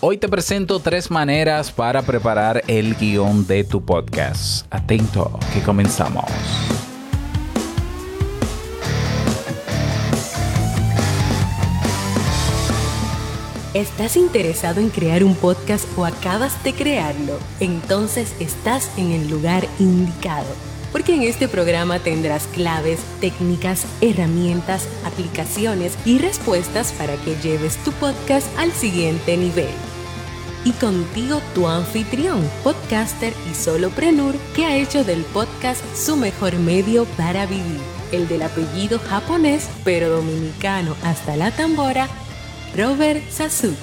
Hoy te presento tres maneras para preparar el guion de tu podcast. Atento, que comenzamos. ¿Estás interesado en crear un podcast o acabas de crearlo? Entonces estás en el lugar indicado porque en este programa tendrás claves, técnicas, herramientas, aplicaciones y respuestas para que lleves tu podcast al siguiente nivel. Y contigo tu anfitrión, podcaster y soloprenur que ha hecho del podcast su mejor medio para vivir, el del apellido japonés pero dominicano hasta la tambora, Robert Sasuki.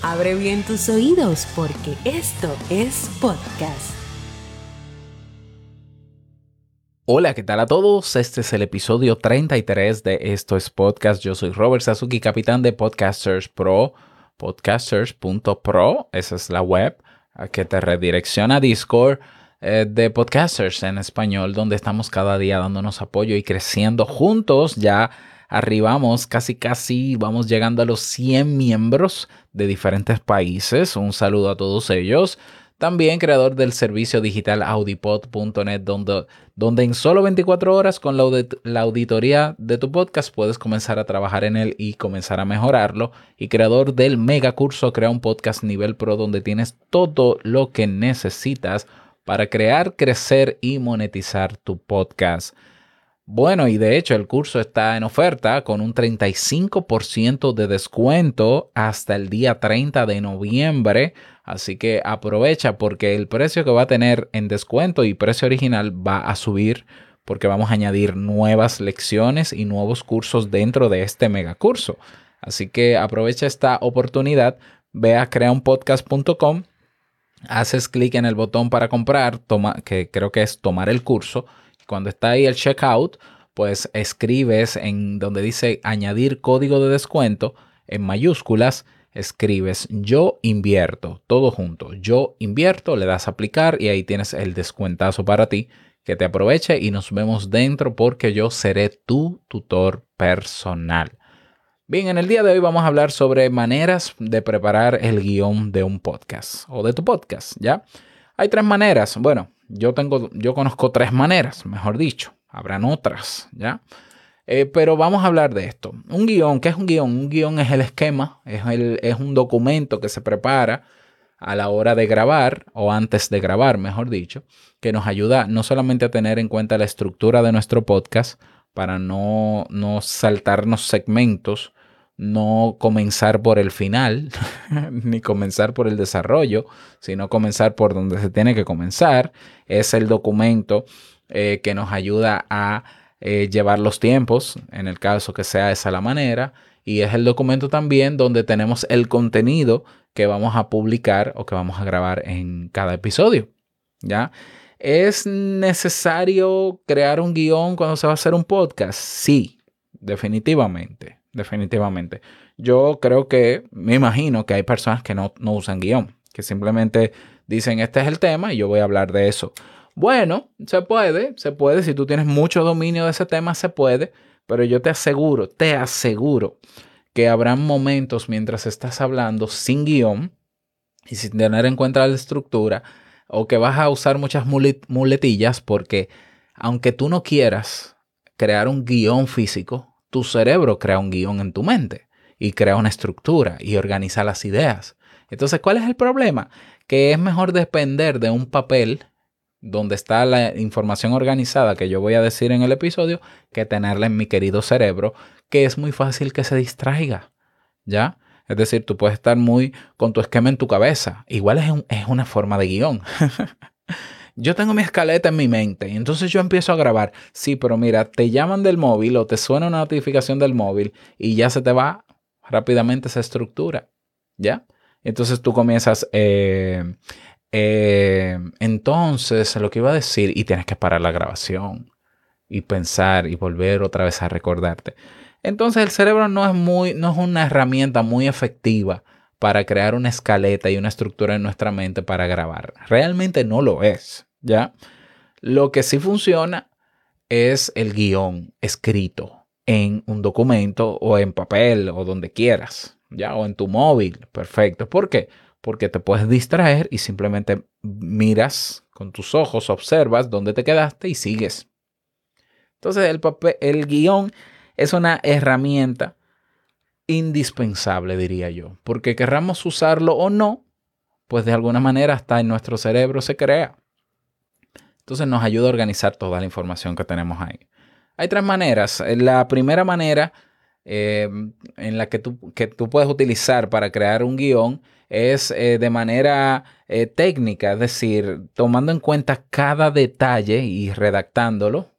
Abre bien tus oídos porque esto es podcast. Hola, ¿qué tal a todos? Este es el episodio 33 de Esto es Podcast. Yo soy Robert Sasuki, capitán de Podcasters Pro, podcasters.pro, esa es la web que te redirecciona a Discord eh, de Podcasters en español, donde estamos cada día dándonos apoyo y creciendo juntos. Ya arribamos casi, casi, vamos llegando a los 100 miembros de diferentes países. Un saludo a todos ellos. También creador del servicio digital audipod.net, donde, donde en solo 24 horas con la, auditoría de tu podcast puedes comenzar a trabajar en él y comenzar a mejorarlo. Y creador del mega curso Crea un podcast nivel pro, donde tienes todo lo que necesitas para crear, crecer y monetizar tu podcast. Bueno, y de hecho el curso está en oferta con un 35% de descuento hasta el día 30 de noviembre. Así que aprovecha porque el precio que va a tener en descuento y precio original va a subir porque vamos a añadir nuevas lecciones y nuevos cursos dentro de este mega curso. Así que aprovecha esta oportunidad, ve a creaunpodcast.com, haces clic en el botón para comprar, toma, que creo que es tomar el curso cuando está ahí el checkout, pues escribes en donde dice añadir código de descuento en mayúsculas, escribes yo invierto, todo junto, yo invierto, le das a aplicar y ahí tienes el descuentazo para ti. Que te aproveche y nos vemos dentro porque yo seré tu tutor personal. Bien, en el día de hoy vamos a hablar sobre maneras de preparar el guion de un podcast o de tu podcast, ¿ya? Hay tres maneras. Bueno, yo tengo, yo conozco tres maneras, mejor dicho. Habrán otras, ¿ya? Eh, pero vamos a hablar de esto. Un guion, ¿qué es un guion? Un guion es el esquema, es, el, es un documento que se prepara a la hora de grabar o antes de grabar, mejor dicho, que nos ayuda no solamente a tener en cuenta la estructura de nuestro podcast para no, no saltarnos segmentos, no comenzar por el final, ni comenzar por el desarrollo, sino comenzar por donde se tiene que comenzar. Es el documento eh, que nos ayuda a eh, llevar los tiempos, en el caso que sea esa la manera, y es el documento también donde tenemos el contenido que vamos a publicar o que vamos a grabar en cada episodio. ¿Ya? ¿Es necesario crear un guion cuando se va a hacer un podcast? Sí, definitivamente definitivamente. Yo creo que, me imagino que hay personas que no, no usan guion, que simplemente dicen, este es el tema y yo voy a hablar de eso. Bueno, se puede, se puede, si tú tienes mucho dominio de ese tema, se puede, pero yo te aseguro, te aseguro que habrán momentos mientras estás hablando sin guion y sin tener en cuenta la estructura, o que vas a usar muchas muletillas porque aunque tú no quieras crear un guion físico, tu cerebro crea un guion en tu mente y crea una estructura y organiza las ideas. Entonces, ¿cuál es el problema? Que es mejor depender de un papel donde está la información organizada que yo voy a decir en el episodio que tenerla en mi querido cerebro, que es muy fácil que se distraiga. ¿Ya? Es decir, tú puedes estar muy con tu esquema en tu cabeza. Igual es, es una forma de guion. yo tengo mi escaleta en mi mente y entonces yo empiezo a grabar. Sí, pero mira, te llaman del móvil o te suena una notificación del móvil y ya se te va rápidamente esa estructura. ¿Ya? Entonces tú comienzas, eh, eh, entonces lo que iba a decir y tienes que parar la grabación y pensar y volver otra vez a recordarte. Entonces el cerebro no es muy, no es una herramienta muy efectiva para crear una escaleta y una estructura en nuestra mente para grabar. Realmente no lo es, ¿ya? Lo que sí funciona es el guion escrito en un documento o en papel o donde quieras, ¿ya? O en tu móvil, perfecto. ¿Por qué? Porque te puedes distraer y simplemente miras con tus ojos, observas dónde te quedaste y sigues. Entonces el, papel, el guion es una herramienta indispensable, diría yo, porque querramos usarlo o no, pues de alguna manera hasta en nuestro cerebro se crea. Entonces nos ayuda a organizar toda la información que tenemos ahí. Hay tres maneras. La primera manera eh, en la que tú, que tú, puedes utilizar para crear un guion es eh, de manera eh, técnica, es decir, tomando en cuenta cada detalle y redactándolo,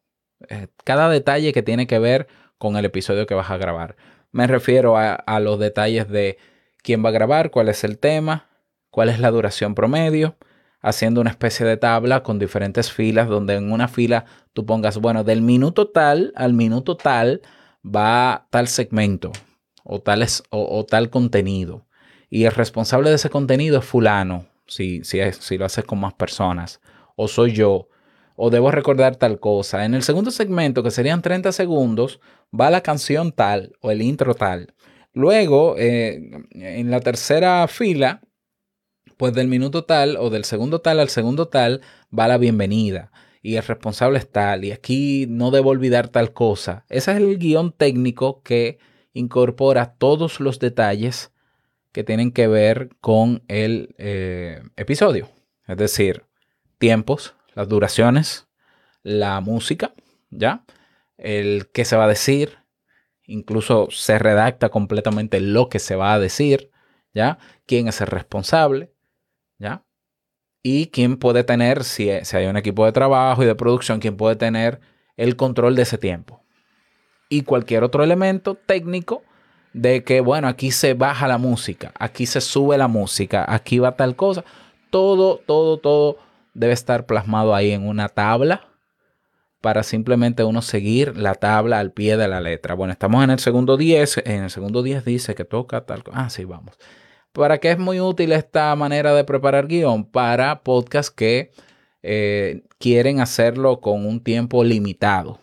cada detalle que tiene que ver con el episodio que vas a grabar. Me refiero a, los detalles de quién va a grabar, cuál es el tema, cuál es la duración promedio, haciendo una especie de tabla con diferentes filas, donde en una fila tú pongas, bueno, del minuto tal al minuto tal va tal segmento o, o, tal contenido. Y el responsable de ese contenido es fulano, si, si lo haces con más personas, o soy yo, o debo recordar tal cosa. En el segundo segmento, que serían 30 segundos, va la canción tal o el intro tal. Luego, eh, en la tercera fila, pues del minuto tal o del segundo tal al segundo tal va la bienvenida y el responsable es tal, y aquí no debo olvidar tal cosa. Ese es el guion técnico que incorpora todos los detalles que tienen que ver con el eh, episodio. Es decir, tiempos, las duraciones, la música, ¿ya? El qué se va a decir, incluso se redacta completamente lo que se va a decir, ¿ya? ¿Quién es el responsable? ¿Ya? y quién puede tener, si, hay un equipo de trabajo y de producción, quién puede tener el control de ese tiempo. Y cualquier otro elemento técnico de que, bueno, aquí se baja la música, aquí se sube la música, aquí va tal cosa. Todo, todo, todo debe estar plasmado ahí en una tabla para simplemente uno seguir la tabla al pie de la letra. Bueno, estamos en el segundo 10, en el segundo 10 dice que toca tal cosa. Ah, sí, vamos. ¿Para qué es muy útil esta manera de preparar guion? Para podcasts que eh, quieren hacerlo con un tiempo limitado,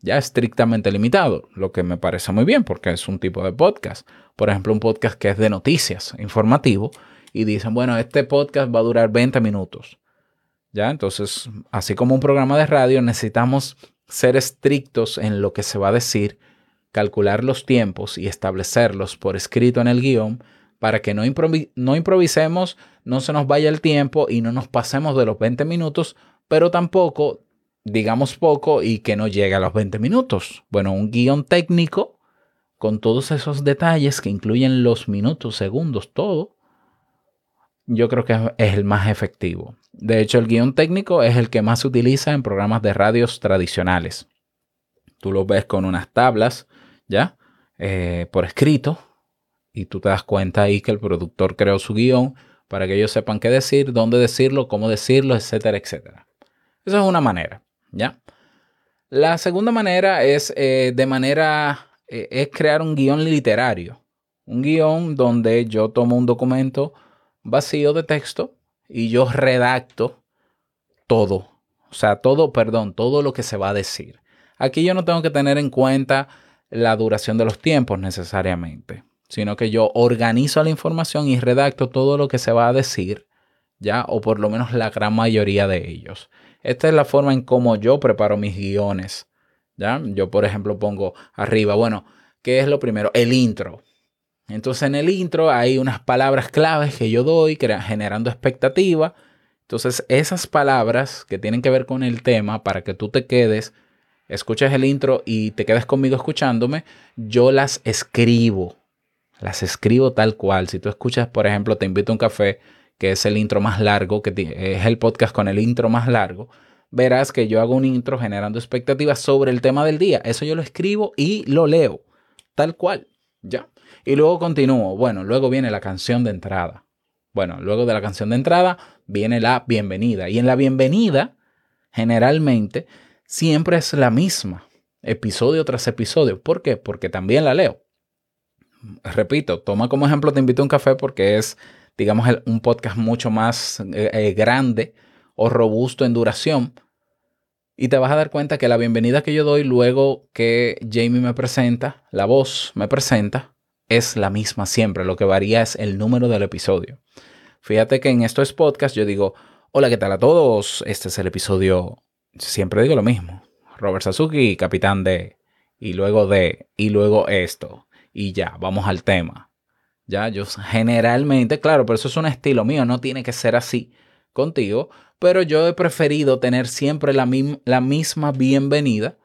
ya estrictamente limitado, lo que me parece muy bien porque es un tipo de podcast. Por ejemplo, un podcast que es de noticias, informativo, y dicen, bueno, este podcast va a durar 20 minutos. ¿Ya? Entonces, así como un programa de radio, necesitamos ser estrictos en lo que se va a decir, calcular los tiempos y establecerlos por escrito en el guion para que no, no improvisemos, no se nos vaya el tiempo y no nos pasemos de los 20 minutos, pero tampoco digamos poco y que no llegue a los 20 minutos. Bueno, un guion técnico con todos esos detalles que incluyen los minutos, segundos, todo, yo creo que es el más efectivo. De hecho, el guion técnico es el que más se utiliza en programas de radios tradicionales. Tú lo ves con unas tablas, ¿ya? Eh, por escrito, y tú te das cuenta ahí que el productor creó su guion para que ellos sepan qué decir, dónde decirlo, cómo decirlo, etcétera, etcétera. Esa es una manera, ¿ya? La segunda manera es eh, de manera, eh, es crear un guion literario. Un guion donde yo tomo un documento vacío de texto y yo redacto todo. O sea, todo, perdón, todo lo que se va a decir. Aquí yo no tengo que tener en cuenta la duración de los tiempos necesariamente sino que yo organizo la información y redacto todo lo que se va a decir, ¿ya? O por lo menos la gran mayoría de ellos. Esta es la forma en cómo yo preparo mis guiones, ¿ya? Yo, por ejemplo, pongo arriba, bueno, ¿qué es lo primero? El intro. Entonces en el intro hay unas palabras claves que yo doy generando expectativa. Entonces esas palabras que tienen que ver con el tema para que tú te quedes, escuches el intro y te quedes conmigo escuchándome, yo las escribo las escribo tal cual. Si tú escuchas, por ejemplo, Te invito a un café, que es el intro más largo, que es el podcast con el intro más largo, verás que yo hago un intro generando expectativas sobre el tema del día. Eso yo lo escribo y lo leo, tal cual, ¿ya? Y luego continúo. Bueno, luego viene la canción de entrada. Bueno, luego de la canción de entrada viene la bienvenida. Y en la bienvenida, generalmente, siempre es la misma, episodio tras episodio. ¿Por qué? Porque también la leo repito, toma como ejemplo Te invito a un café porque es, digamos, un podcast mucho más eh, eh, grande o robusto en duración. Y te vas a dar cuenta que la bienvenida que yo doy luego que Jamie me presenta, la voz me presenta, es la misma siempre, lo que varía es el número del episodio. Fíjate que en estos podcasts yo digo, hola, ¿qué tal a todos? Este es el episodio, siempre digo lo mismo, Robert Sasuki, capitán de, y luego de, y luego esto, y ya, vamos al tema. Ya, yo generalmente, claro, pero eso es un estilo mío, no tiene que ser así contigo, pero yo he preferido tener siempre la, la misma bienvenida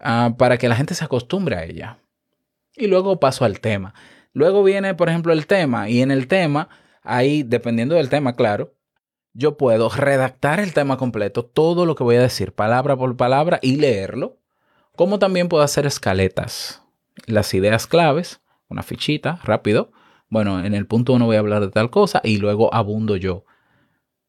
ah, para que la gente se acostumbre a ella. Y luego paso al tema. Luego viene, por ejemplo, el tema, y en el tema, ahí, dependiendo del tema, claro, yo puedo redactar el tema completo, todo lo que voy a decir, palabra por palabra, y leerlo, como también puedo hacer escaletas, las ideas claves, una fichita, rápido. Bueno, en el punto uno voy a hablar de tal cosa y luego abundo yo.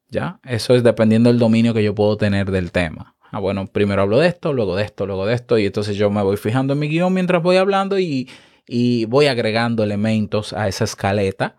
¿Ya? Eso es dependiendo del dominio que yo puedo tener del tema. Ah, bueno, primero hablo de esto, luego de esto, luego de esto, y entonces yo me voy fijando en mi guion mientras voy hablando y, y voy agregando elementos a esa escaleta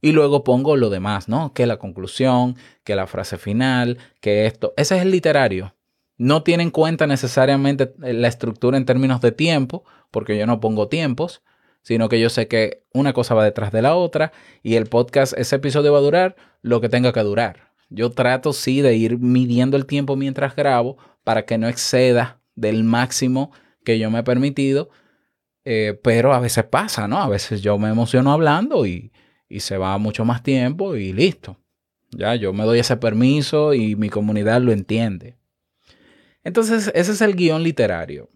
y luego pongo lo demás, ¿no? Que la conclusión, que la frase final, que esto. Ese es el literario. No tiene en cuenta necesariamente la estructura en términos de tiempo, porque yo no pongo tiempos, sino que yo sé que una cosa va detrás de la otra y el podcast, ese episodio va a durar lo que tenga que durar. Yo trato sí de ir midiendo el tiempo mientras grabo para que no exceda del máximo que yo me he permitido, eh, pero a veces pasa, ¿no? A veces yo me emociono hablando y, y se va mucho más tiempo y listo. Ya, yo me doy ese permiso y mi comunidad lo entiende. Entonces, ese es el guion literario.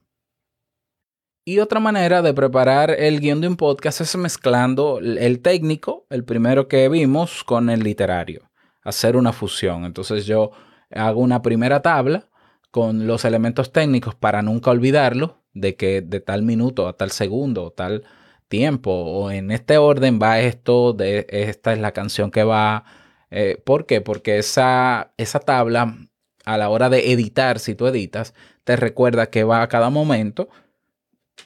Y otra manera de preparar el guion de un podcast es mezclando el técnico, el primero que vimos, con el literario. Hacer una fusión. Entonces yo hago una primera tabla con los elementos técnicos para nunca olvidarlo, de que de tal minuto a tal segundo o tal tiempo o en este orden va esto, de esta es la canción que va. Eh, ¿Por qué? Porque esa, esa tabla a la hora de editar, si tú editas, te recuerda que va a cada momento.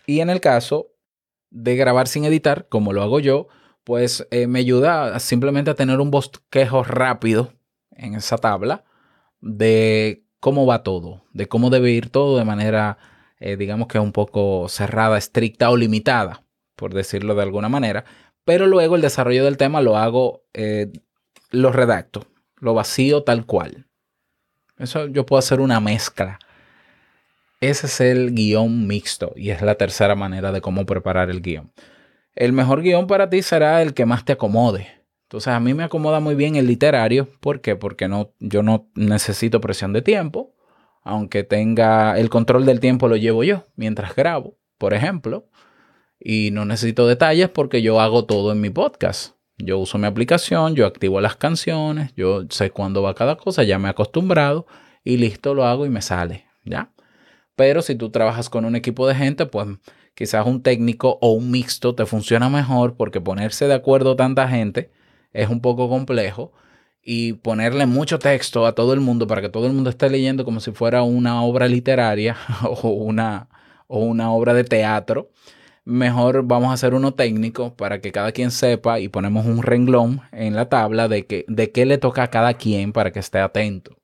Y en el caso de grabar sin editar, como lo hago yo, pues eh, me ayuda simplemente a tener un bosquejo rápido en esa tabla de cómo va todo, de cómo debe ir todo de manera, eh, digamos que un poco cerrada, estricta o limitada por decirlo de alguna manera, pero luego el desarrollo del tema lo hago, eh, lo redacto, lo vacío tal cual. Eso yo puedo hacer una mezcla. Ese es el guion mixto y es la tercera manera de cómo preparar el guion. El mejor guion para ti será el que más te acomode. Entonces a mí me acomoda muy bien el literario. ¿Por qué? Porque no, yo no necesito presión de tiempo. Aunque tenga el control del tiempo lo llevo yo mientras grabo, por ejemplo y no necesito detalles porque yo hago todo en mi podcast. Yo uso mi aplicación, yo activo las canciones, yo sé cuándo va cada cosa, ya me he acostumbrado y listo, lo hago y me sale, ¿ya? Pero si tú trabajas con un equipo de gente, pues quizás un técnico o un mixto te funciona mejor porque ponerse de acuerdo tanta gente es un poco complejo y ponerle mucho texto a todo el mundo para que todo el mundo esté leyendo como si fuera una obra literaria o una, o una obra de teatro, mejor vamos a hacer uno técnico para que cada quien sepa y ponemos un renglón en la tabla de, que, de qué le toca a cada quien para que esté atento.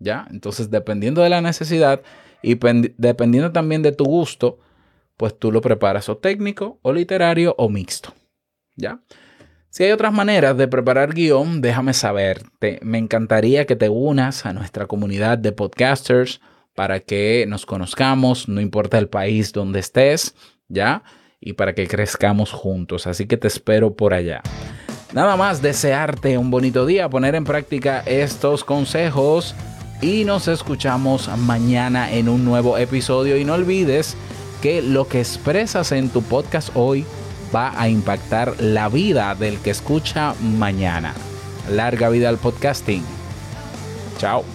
¿Ya? Entonces, dependiendo de la necesidad y dependiendo también de tu gusto, pues tú lo preparas o técnico o literario o mixto. ¿Ya? Si hay otras maneras de preparar guion, déjame saber. me encantaría que te unas a nuestra comunidad de podcasters para que nos conozcamos, no importa el país donde estés ¿ya? Y para que crezcamos juntos. Así que te espero por allá. Nada más desearte un bonito día, poner en práctica estos consejos y nos escuchamos mañana en un nuevo episodio. Y no olvides que lo que expresas en tu podcast hoy va a impactar la vida del que escucha mañana. Larga vida al podcasting. Chao.